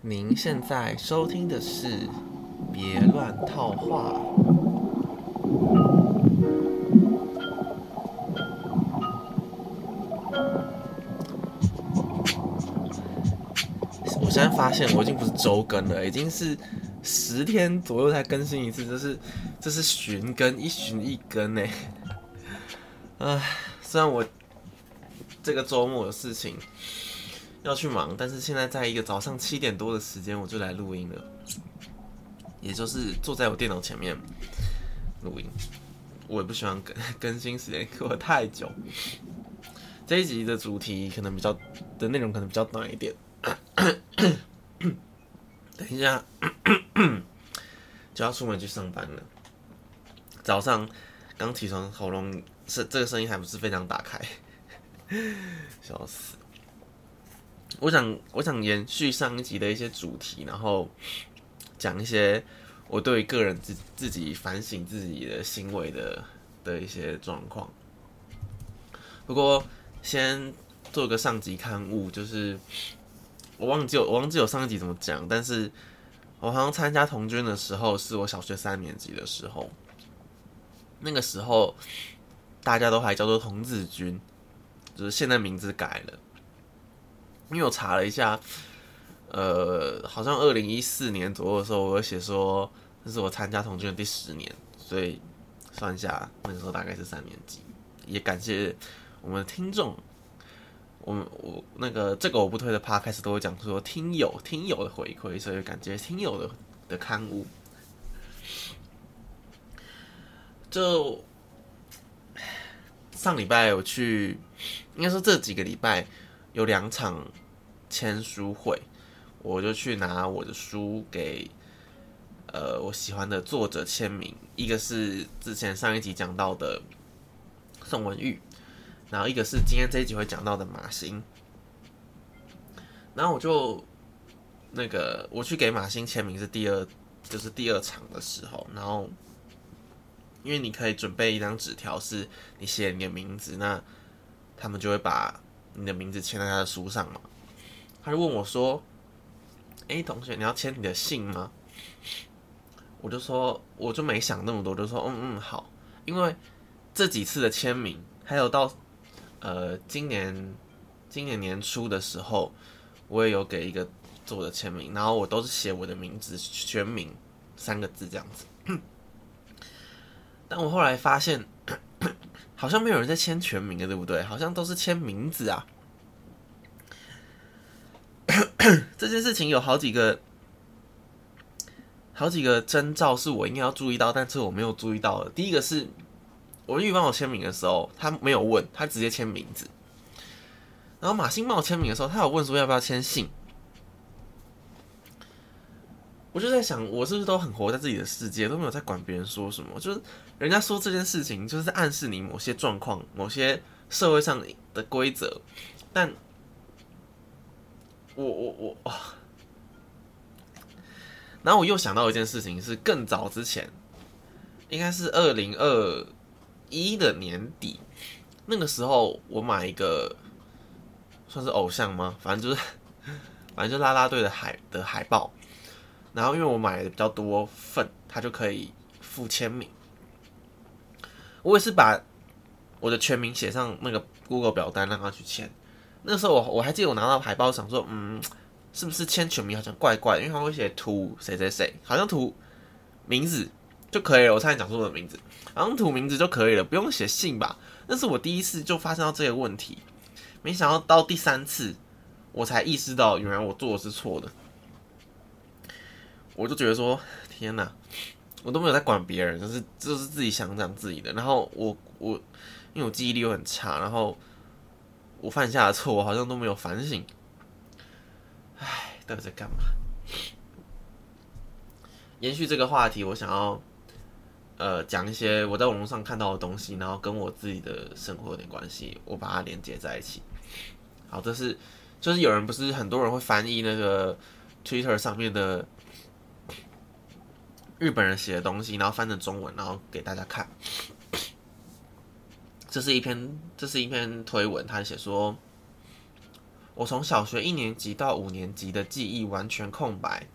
您现在收听的是《别乱套话》。我现在发现我已经不是周更了，已经是十天左右才更新一次，这是这是旬更，一旬一更呢。唉，虽然我这个周末有事情要去忙，但是现在在一个早上七点多的时间，我就来录音了，也就是坐在我电脑前面录音。我也不喜欢更 更新时间过太久。这一集的主题可能比较的内容可能比较短一点。等一下 就要出门去上班了。早上刚起床，喉咙是这个声音还不是非常打开，笑死。我想我想延续上一集的一些主题，然后讲一些我对个人自自己反省自己的行为的的一些状况。不过先做个上集刊物，就是我忘记我忘记我上一集怎么讲，但是我好像参加童军的时候是我小学三年级的时候，那个时候大家都还叫做童子军，就是现在名字改了。因为我查了一下，呃，好像二零一四年左右的时候，我有写说这是我参加童军的第十年，所以算一下那个时候大概是三年级。也感谢我们的听众，我们我那个这个我不推的 p 开始都会讲说听友听友的回馈，所以感觉听友的的刊物，就上礼拜我去，应该说这几个礼拜。有两场签书会，我就去拿我的书给呃我喜欢的作者签名。一个是之前上一集讲到的宋文玉，然后一个是今天这一集会讲到的马欣。然后我就那个我去给马欣签名是第二，就是第二场的时候，然后因为你可以准备一张纸条，是你写你的名字，那他们就会把。你的名字签在他的书上嘛？他就问我说：“哎，同学，你要签你的姓吗？”我就说，我就没想那么多，就说：“嗯嗯，好。”因为这几次的签名，还有到呃今年今年年初的时候，我也有给一个作者签名，然后我都是写我的名字全名三个字这样子。但我后来发现。好像没有人在签全名的，对不对？好像都是签名字啊。这件事情有好几个、好几个征兆是我应该要注意到，但是我没有注意到的。第一个是，我玉帮我签名的时候，他没有问，他直接签名字。然后马欣帮我签名的时候，他有问说要不要签姓。我就在想，我是不是都很活在自己的世界，都没有在管别人说什么？就是人家说这件事情，就是在暗示你某些状况、某些社会上的规则。但我我我啊，然后我又想到一件事情，是更早之前，应该是二零二一的年底，那个时候我买一个算是偶像吗？反正就是，反正就拉拉队的海的海报。然后因为我买的比较多份，他就可以附签名。我也是把我的全名写上那个 Google 表单让他去签。那时候我我还记得我拿到海报想说，嗯，是不是签全名好像怪怪，因为他会写涂谁谁谁，好像涂名字就可以了。我差点讲错我的名字，好像涂名字就可以了，不用写姓吧？那是我第一次就发生到这个问题，没想到到第三次我才意识到，原来我做的是错的。我就觉得说，天哪，我都没有在管别人，就是就是自己想讲自己的。然后我我，因为我记忆力又很差，然后我犯下的错，我好像都没有反省。唉，到底在干嘛？延续这个话题，我想要呃讲一些我在网络上看到的东西，然后跟我自己的生活有点关系，我把它连接在一起。好，这是就是有人不是很多人会翻译那个 Twitter 上面的。日本人写的东西，然后翻成中文，然后给大家看。这是一篇，这是一篇推文，他写说：“我从小学一年级到五年级的记忆完全空白，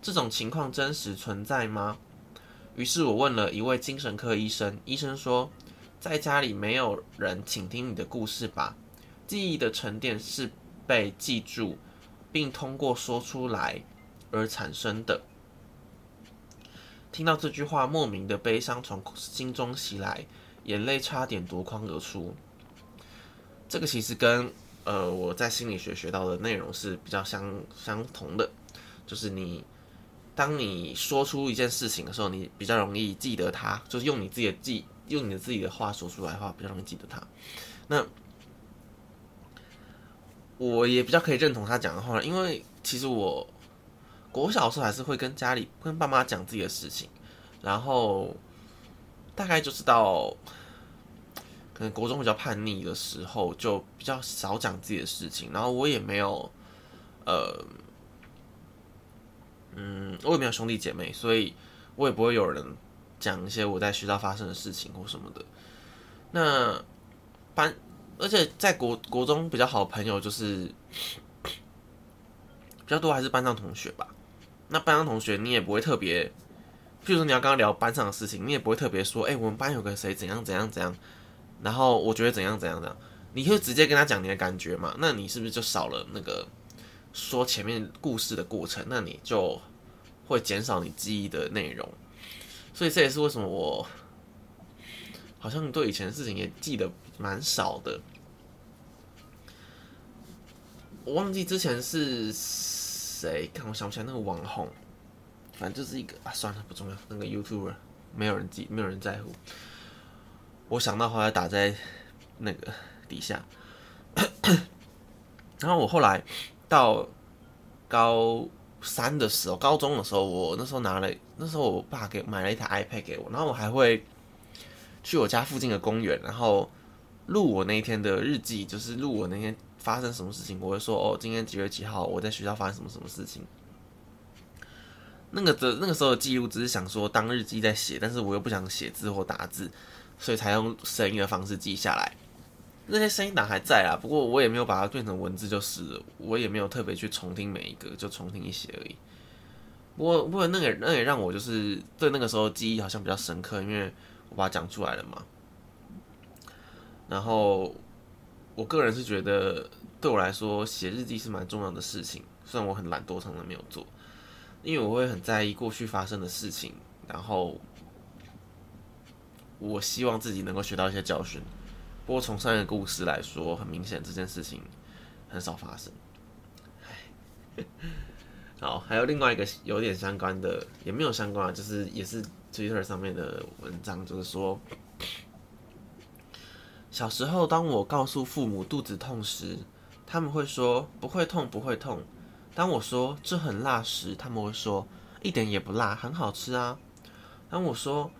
这种情况真实存在吗？于是我问了一位精神科医生，医生说，在家里没有人倾听你的故事吧？记忆的沉淀是被记住，并通过说出来而产生的。听到这句话，莫名的悲伤从心中袭来，眼泪差点夺眶而出。这个其实跟呃我在心理学学到的内容是比较相相同的，就是你当你说出一件事情的时候，你比较容易记得它，就是用你自己的记，用你的自己的话说出来的话，比较容易记得它。那我也比较可以认同他讲的话，因为其实我。我小时候还是会跟家里、跟爸妈讲自己的事情，然后大概就是到可能国中比较叛逆的时候，就比较少讲自己的事情。然后我也没有，呃，嗯，我也没有兄弟姐妹，所以我也不会有人讲一些我在学校发生的事情或什么的。那班，而且在国国中比较好的朋友就是 比较多，还是班上同学吧。那班上同学，你也不会特别，譬如说你要跟他聊班上的事情，你也不会特别说，哎，我们班有个谁怎样怎样怎样，然后我觉得怎样怎样怎样，你会直接跟他讲你的感觉嘛？那你是不是就少了那个说前面故事的过程？那你就会减少你记忆的内容。所以这也是为什么我好像对以前的事情也记得蛮少的。我忘记之前是。谁？看我想不起来那个网红，反正就是一个啊，算了，不重要。那个 YouTuber 没有人记，没有人在乎。我想到后来打在那个底下。然后我后来到高三的时候，高中的时候，我那时候拿了，那时候我爸给买了一台 iPad 给我，然后我还会去我家附近的公园，然后录我那一天的日记，就是录我那天。发生什么事情，我会说哦，今天几月几号，我在学校发生什么什么事情。那个的那个时候的记录只是想说当日记在写，但是我又不想写字或打字，所以才用声音的方式记下来。那些声音档还在啊，不过我也没有把它变成文字，就是，我也没有特别去重听每一个，就重听一些而已。不过不过那个那也让我就是对那个时候记忆好像比较深刻，因为我把它讲出来了嘛。然后。我个人是觉得，对我来说写日记是蛮重要的事情。虽然我很懒惰，常常没有做，因为我会很在意过去发生的事情，然后我希望自己能够学到一些教训。不过从上一个故事来说，很明显这件事情很少发生。好，还有另外一个有点相关的，也没有相关啊，就是也是 Twitter 上面的文章，就是说。小时候，当我告诉父母肚子痛时，他们会说不会痛，不会痛。当我说这很辣时，他们会说一点也不辣，很好吃啊。当我说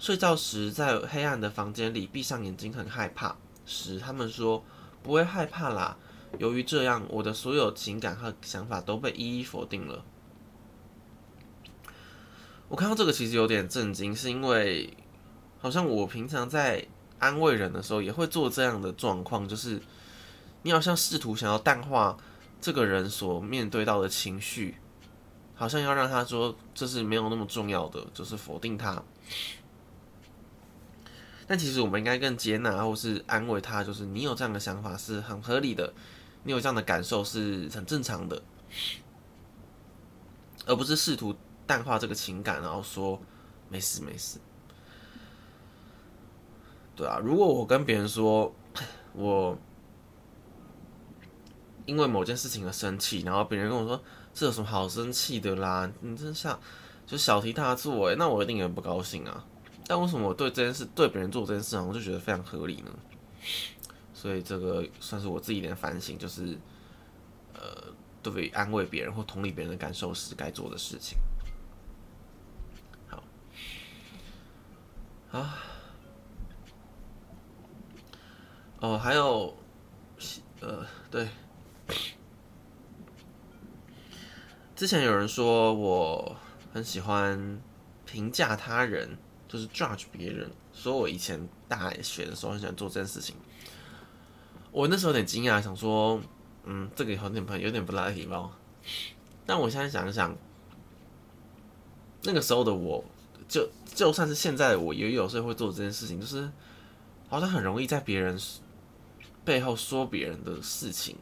睡觉时在黑暗的房间里闭上眼睛很害怕时，他们说不会害怕啦。由于这样，我的所有情感和想法都被一一否定了。我看到这个其实有点震惊，是因为好像我平常在。安慰人的时候也会做这样的状况，就是你好像试图想要淡化这个人所面对到的情绪，好像要让他说这是没有那么重要的，就是否定他。但其实我们应该更接纳或是安慰他，就是你有这样的想法是很合理的，你有这样的感受是很正常的，而不是试图淡化这个情感，然后说没事没事。对啊，如果我跟别人说，我因为某件事情而生气，然后别人跟我说这有什么好生气的啦？你真像就小题大做哎，那我一定也不高兴啊。但为什么我对这件事对别人做这件事，我就觉得非常合理呢？所以这个算是我自己的反省，就是呃，对于安慰别人或同理别人的感受时该做的事情。好，啊。哦，还有，呃，对，之前有人说我很喜欢评价他人，就是 judge 别人，说我以前大学的时候很喜欢做这件事情。我那时候有点惊讶，想说，嗯，这个有点不有点不大礼貌。但我现在想一想，那个时候的我，就就算是现在的我，也有时候会做这件事情，就是好像很容易在别人背后说别人的事情。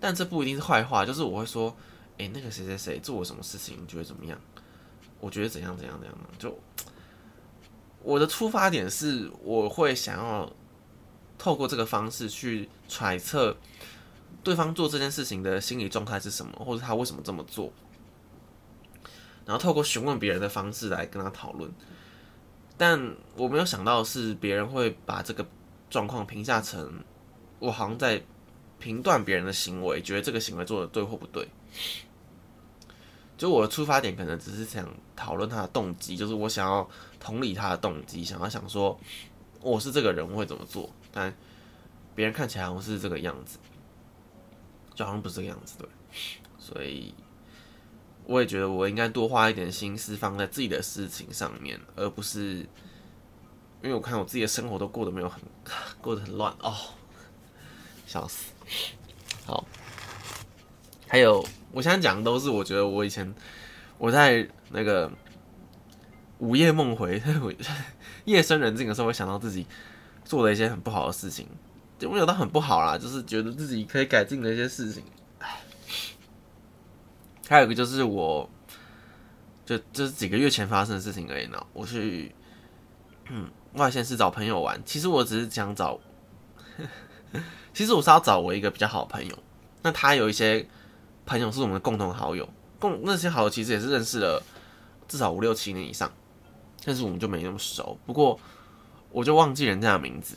但这不一定是坏话，就是我会说，哎，那个谁谁谁做了什么事情，你觉得怎么样？我觉得怎样怎样怎样就我的出发点是，我会想要透过这个方式去揣测对方做这件事情的心理状态是什么，或者他为什么这么做，然后透过询问别人的方式来跟他讨论。但我没有想到是别人会把这个状况评价成我好像在评断别人的行为，觉得这个行为做的对或不对。就我的出发点可能只是想讨论他的动机，就是我想要同理他的动机，想要想说我是这个人会怎么做，但别人看起来好像是这个样子，就好像不是这个样子对，所以我也觉得我应该多花一点心思放在自己的事情上面，而不是因为我看我自己的生活都过得没有很 过得很乱哦，笑死，好，还有。我现在讲的都是我觉得我以前我在那个午夜梦回、夜深人静的时候，会想到自己做了一些很不好的事情，就没有到很不好啦，就是觉得自己可以改进的一些事情。还有一个就是我，就就是几个月前发生的事情而已呢。我去嗯外县市找朋友玩，其实我只是想找，其实我是要找我一个比较好的朋友，那他有一些。朋友是我们的共同好友，共那些好友其实也是认识了至少五六七年以上，但是我们就没那么熟。不过我就忘记人家的名字，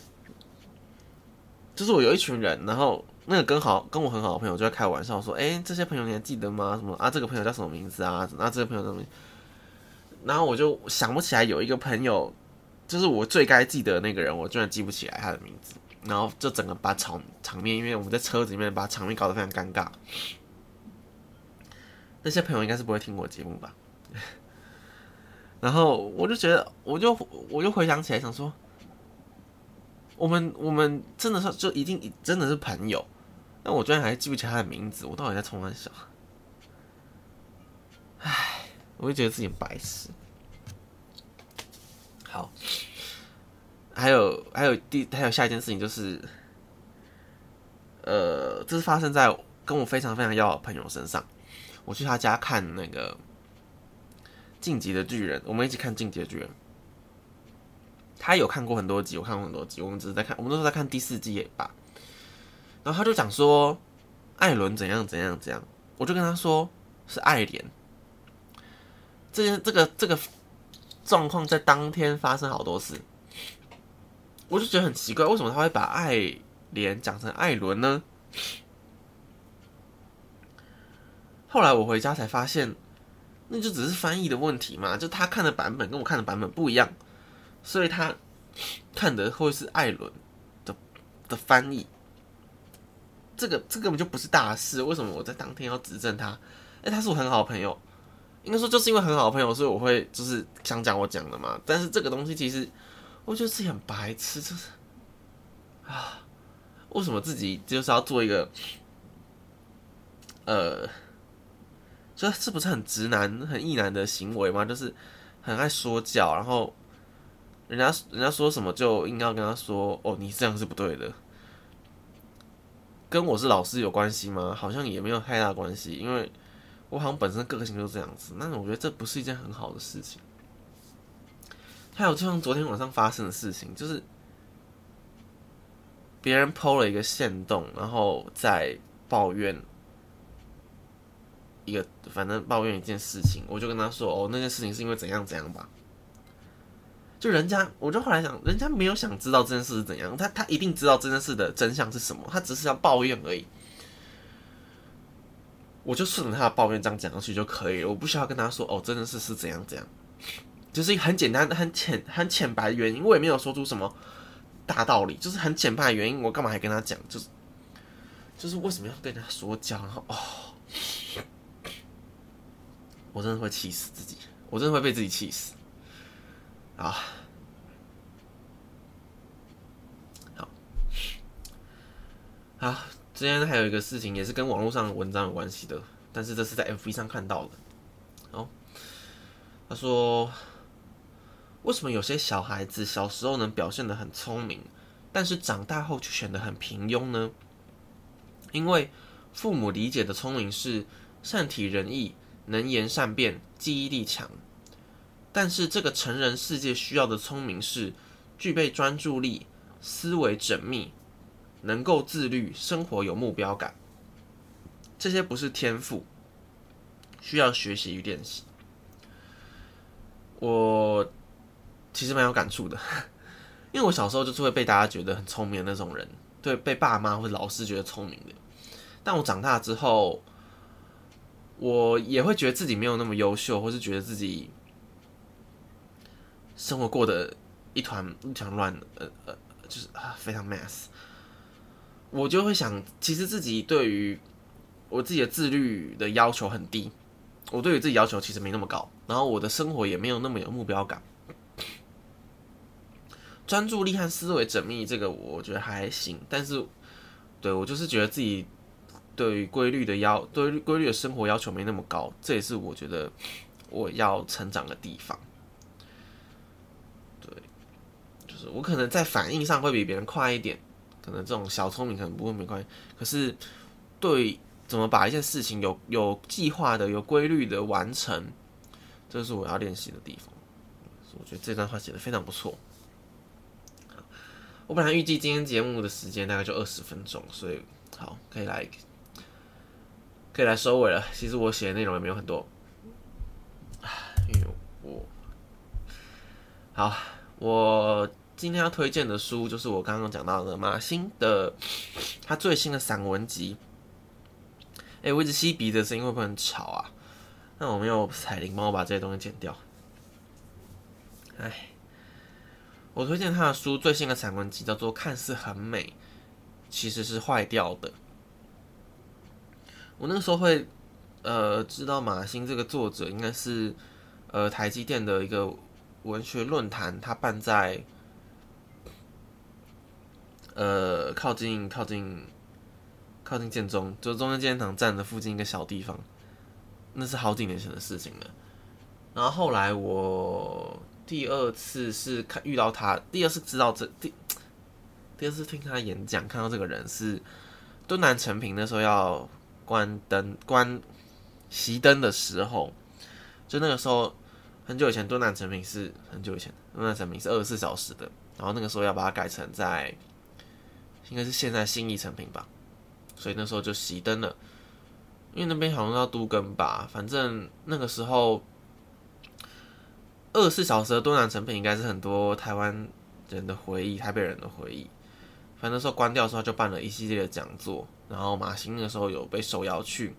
就是我有一群人，然后那个跟好跟我很好的朋友就在开玩笑说：“哎，这些朋友你还记得吗？什么啊？这个朋友叫什么名字啊？那这个朋友怎么？”然后我就想不起来有一个朋友，就是我最该记得那个人，我居然记不起来他的名字，然后就整个把场场面，因为我们在车子里面把场面搞得非常尴尬。那些朋友应该是不会听我节目吧？然后我就觉得，我就我就回想起来，想说，我们我们真的是就一定真的是朋友，但我居然还记不起他的名字，我到底在冲他笑？唉，我就觉得自己白痴。好，还有还有第还有下一件事情就是，呃，这是发生在跟我非常非常要好的朋友身上。我去他家看那个《晋级的巨人》，我们一起看《晋级的巨人》。他有看过很多集，我看过很多集，我们只是在看，我们都是在看第四季也吧。然后他就讲说，艾伦怎样怎样怎样，我就跟他说是爱莲。这件这个这个状况在当天发生好多次，我就觉得很奇怪，为什么他会把爱莲讲成艾伦呢？后来我回家才发现，那就只是翻译的问题嘛，就他看的版本跟我看的版本不一样，所以他看的会是艾伦的的翻译。这个这根本就不是大事，为什么我在当天要指正他？哎，他是我很好的朋友，应该说就是因为很好的朋友，所以我会就是想讲我讲的嘛。但是这个东西其实我觉得自己很白痴，就是啊，为什么自己就是要做一个呃？这是不是很直男、很异男的行为吗？就是很爱说教，然后人家人家说什么就应该要跟他说：“哦，你这样是不对的。”跟我是老师有关系吗？好像也没有太大关系，因为我好像本身个性就是这样子。那我觉得这不是一件很好的事情。还有就像昨天晚上发生的事情，就是别人抛了一个线洞，然后在抱怨。一个反正抱怨一件事情，我就跟他说：“哦，那件事情是因为怎样怎样吧。”就人家，我就后来想，人家没有想知道这件事是怎样，他他一定知道这件事的真相是什么，他只是要抱怨而已。我就顺着他的抱怨这样讲下去就可以了，我不需要跟他说：“哦，真的是是怎样怎样。”就是很简单、很浅、很浅白的原因，我也没有说出什么大道理，就是很浅白的原因，我干嘛还跟他讲？就是就是为什么要跟他说教？然后哦。我真的会气死自己，我真的会被自己气死。啊，好，啊，之前还有一个事情也是跟网络上的文章有关系的，但是这是在 FB 上看到的。哦，他说，为什么有些小孩子小时候能表现得很聪明，但是长大后却显得很平庸呢？因为父母理解的聪明是善体人意、能言善辩、记忆力强，但是这个成人世界需要的聪明是具备专注力、思维缜密、能够自律、生活有目标感。这些不是天赋，需要学习与练习。我其实蛮有感触的，因为我小时候就是会被大家觉得很聪明的那种人，对，被爸妈或者老师觉得聪明的。但我长大之后，我也会觉得自己没有那么优秀，或是觉得自己生活过得一团一团乱，呃呃，就是非常 mess。我就会想，其实自己对于我自己的自律的要求很低，我对于自己要求其实没那么高，然后我的生活也没有那么有目标感。专注力和思维缜密，这个我觉得还行，但是对我就是觉得自己。对于规律的要，对规律的生活要求没那么高，这也是我觉得我要成长的地方。对，就是我可能在反应上会比别人快一点，可能这种小聪明可能不会没关系。可是对怎么把一件事情有有计划的、有规律的完成，这是我要练习的地方。我觉得这段话写的非常不错。我本来预计今天节目的时间大概就二十分钟，所以好可以来。可以来收尾了。其实我写的内容也没有很多，因为我好，我今天要推荐的书就是我刚刚讲到的马欣的他最新的散文集。哎，我一直吸鼻子的声音会不会很吵啊？那我没有彩铃，帮我把这些东西剪掉。哎，我推荐他的书最新的散文集叫做《看似很美，其实是坏掉的》。我那个时候会，呃，知道马欣这个作者应该是，呃，台积电的一个文学论坛，他办在，呃，靠近靠近靠近建中，就中央纪念堂站的附近一个小地方，那是好几年前的事情了。然后后来我第二次是看遇到他，第二次知道这第第二次听他演讲，看到这个人是敦南成品，那时候要。关灯、关熄灯的时候，就那个时候很久以前，敦南成品是很久以前，敦南成品是二十四小时的。然后那个时候要把它改成在，应该是现在新义成品吧，所以那时候就熄灯了。因为那边好像要都更吧，反正那个时候二十四小时的敦南成品应该是很多台湾人的回忆，台北人的回忆。反正那时候关掉的时候，就办了一系列的讲座。然后马欣那时候有被受邀去，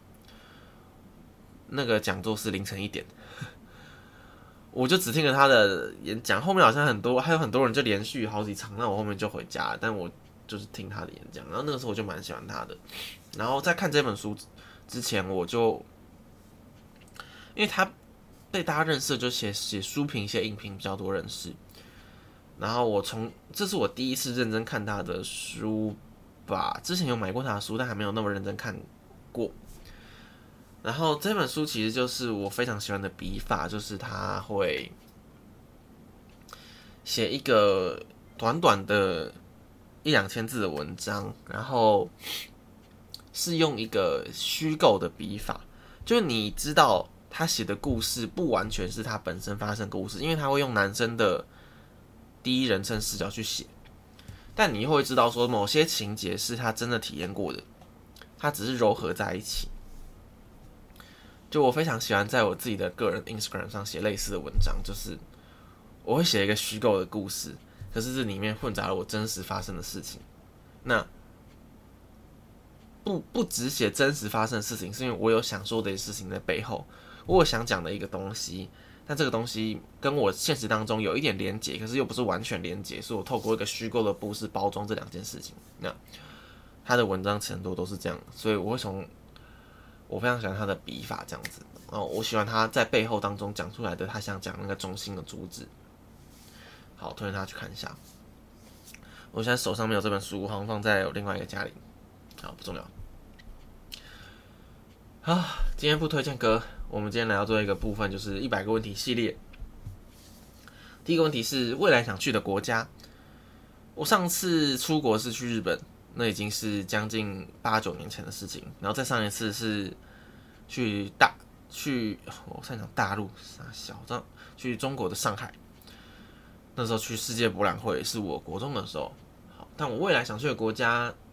那个讲座是凌晨一点，我就只听了他的演讲，后面好像很多还有很多人就连续好几场，那我后面就回家，但我就是听他的演讲，然后那个时候我就蛮喜欢他的。然后在看这本书之前，我就因为他被大家认识，就写写书评、写影评比较多认识。然后我从这是我第一次认真看他的书。吧，之前有买过他的书，但还没有那么认真看过。然后这本书其实就是我非常喜欢的笔法，就是他会写一个短短的一两千字的文章，然后是用一个虚构的笔法，就是你知道他写的故事不完全是他本身发生故事，因为他会用男生的第一人称视角去写。但你又会知道，说某些情节是他真的体验过的，他只是糅合在一起。就我非常喜欢在我自己的个人 Instagram 上写类似的文章，就是我会写一个虚构的故事，可是这里面混杂了我真实发生的事情。那不不只写真实发生的事情，是因为我有想说的事情在背后，我想讲的一个东西。但这个东西跟我现实当中有一点连结，可是又不是完全连结，是我透过一个虚构的故事包装这两件事情。那他的文章程度都是这样，所以我会从我非常喜欢他的笔法这样子，哦我喜欢他在背后当中讲出来的他想讲那个中心的主旨。好，推荐大家去看一下。我现在手上没有这本书，好像放在另外一个家里。好不重要。啊，今天不推荐歌，我们今天来到做一个部分，就是一百个问题系列。第一个问题是未来想去的国家。我上次出国是去日本，那已经是将近八九年前的事情。然后再上一次是去大去，我擅长大陆啥小张去中国的上海。那时候去世界博览会是我国中的时候。好，但我未来想去的国家。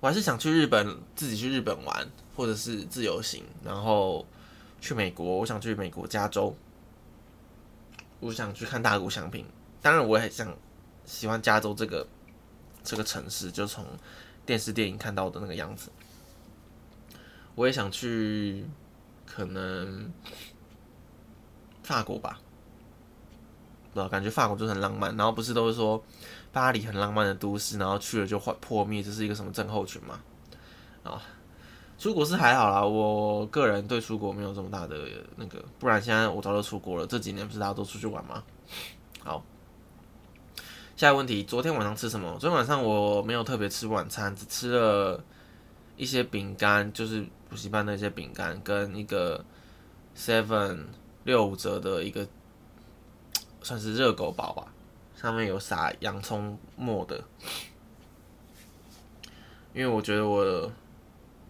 我还是想去日本，自己去日本玩，或者是自由行，然后去美国。我想去美国加州，我想去看大谷翔平。当然，我也想喜欢加州这个这个城市，就从电视电影看到的那个样子。我也想去，可能法国吧，不知道，感觉法国就很浪漫。然后不是都是说。巴黎很浪漫的都市，然后去了就破灭，这是一个什么症候群吗？啊，出国是还好啦，我个人对出国没有这么大的那个，不然现在我早就出国了。这几年不是大家都出去玩吗？好，下一个问题，昨天晚上吃什么？昨天晚上我没有特别吃晚餐，只吃了一些饼干，就是补习班的一些饼干，跟一个 seven 六五折的一个 算是热狗堡吧。上面有撒洋葱末的，因为我觉得我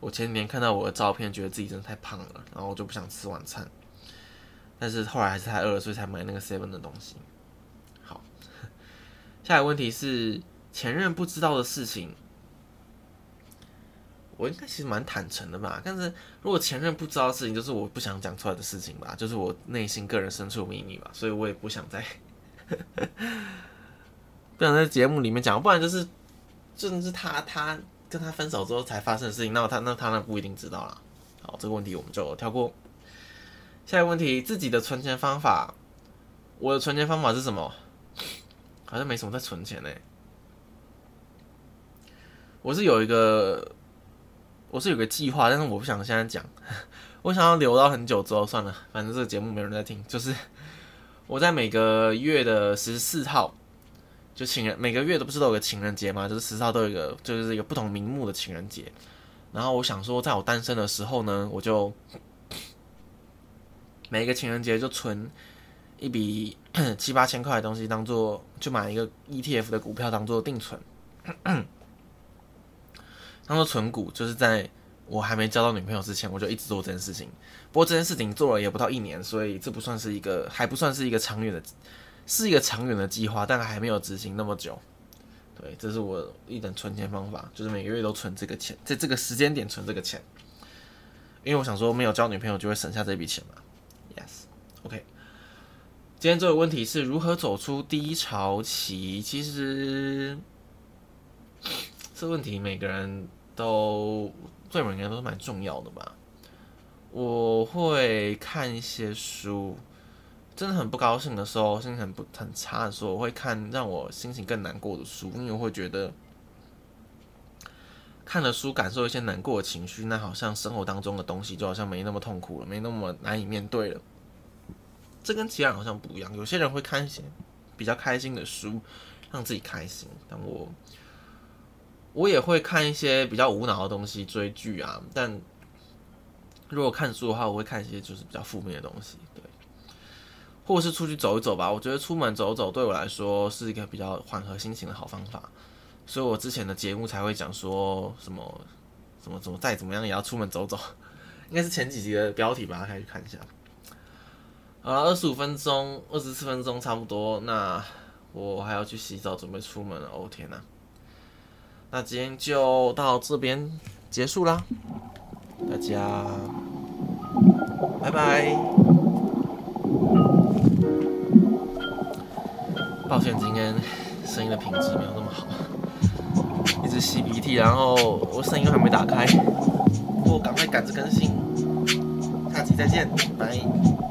我前几年看到我的照片，觉得自己真的太胖了，然后我就不想吃晚餐。但是后来还是太饿，所以才买那个 seven 的东西。好，下一个问题是前任不知道的事情，我应该其实蛮坦诚的吧？但是如果前任不知道的事情，就是我不想讲出来的事情吧，就是我内心个人深处的秘密吧，所以我也不想再。不想在节目里面讲，不然就是，真的是他他跟他分手之后才发生的事情，那他那他那不一定知道啦。好，这个问题我们就跳过。下一个问题，自己的存钱方法，我的存钱方法是什么？好像没什么在存钱呢。我是有一个，我是有个计划，但是我不想现在讲，我想要留到很久之后算了，反正这个节目没人在听，就是。我在每个月的十四号，就情人每个月都不是都有个情人节吗？就是十四号都有一个，就是一个不同名目的情人节。然后我想说，在我单身的时候呢，我就每一个情人节就存一笔 七八千块的东西，当做就买一个 ETF 的股票当做定存，当做存股，就是在。我还没交到女朋友之前，我就一直做这件事情。不过这件事情做了也不到一年，所以这不算是一个，还不算是一个长远的，是一个长远的计划，但还没有执行那么久。对，这是我一等存钱方法，就是每个月都存这个钱，在这个时间点存这个钱，因为我想说没有交女朋友就会省下这笔钱嘛。Yes，OK。今天这个问题是如何走出低潮期？其实这问题每个人都。对我应该都蛮重要的吧。我会看一些书，真的很不高兴的时候，心情很不很差的时候，我会看让我心情更难过的书，因为我会觉得看了书，感受一些难过的情绪，那好像生活当中的东西就好像没那么痛苦了，没那么难以面对了。这跟其他人好像不一样，有些人会看一些比较开心的书，让自己开心，但我。我也会看一些比较无脑的东西，追剧啊。但如果看书的话，我会看一些就是比较负面的东西，对。或者是出去走一走吧。我觉得出门走走对我来说是一个比较缓和心情的好方法。所以我之前的节目才会讲说什么什么怎么再怎么样也要出门走走，应该是前几集的标题吧，可以去看一下。好了，二十五分钟，二十四分钟差不多。那我还要去洗澡，准备出门了。哦天哪！那今天就到这边结束啦，大家拜拜。抱歉，今天声音的品质没有那么好，一直吸鼻涕，然后我声音还没打开，不过赶快赶着更新，下期再见，拜。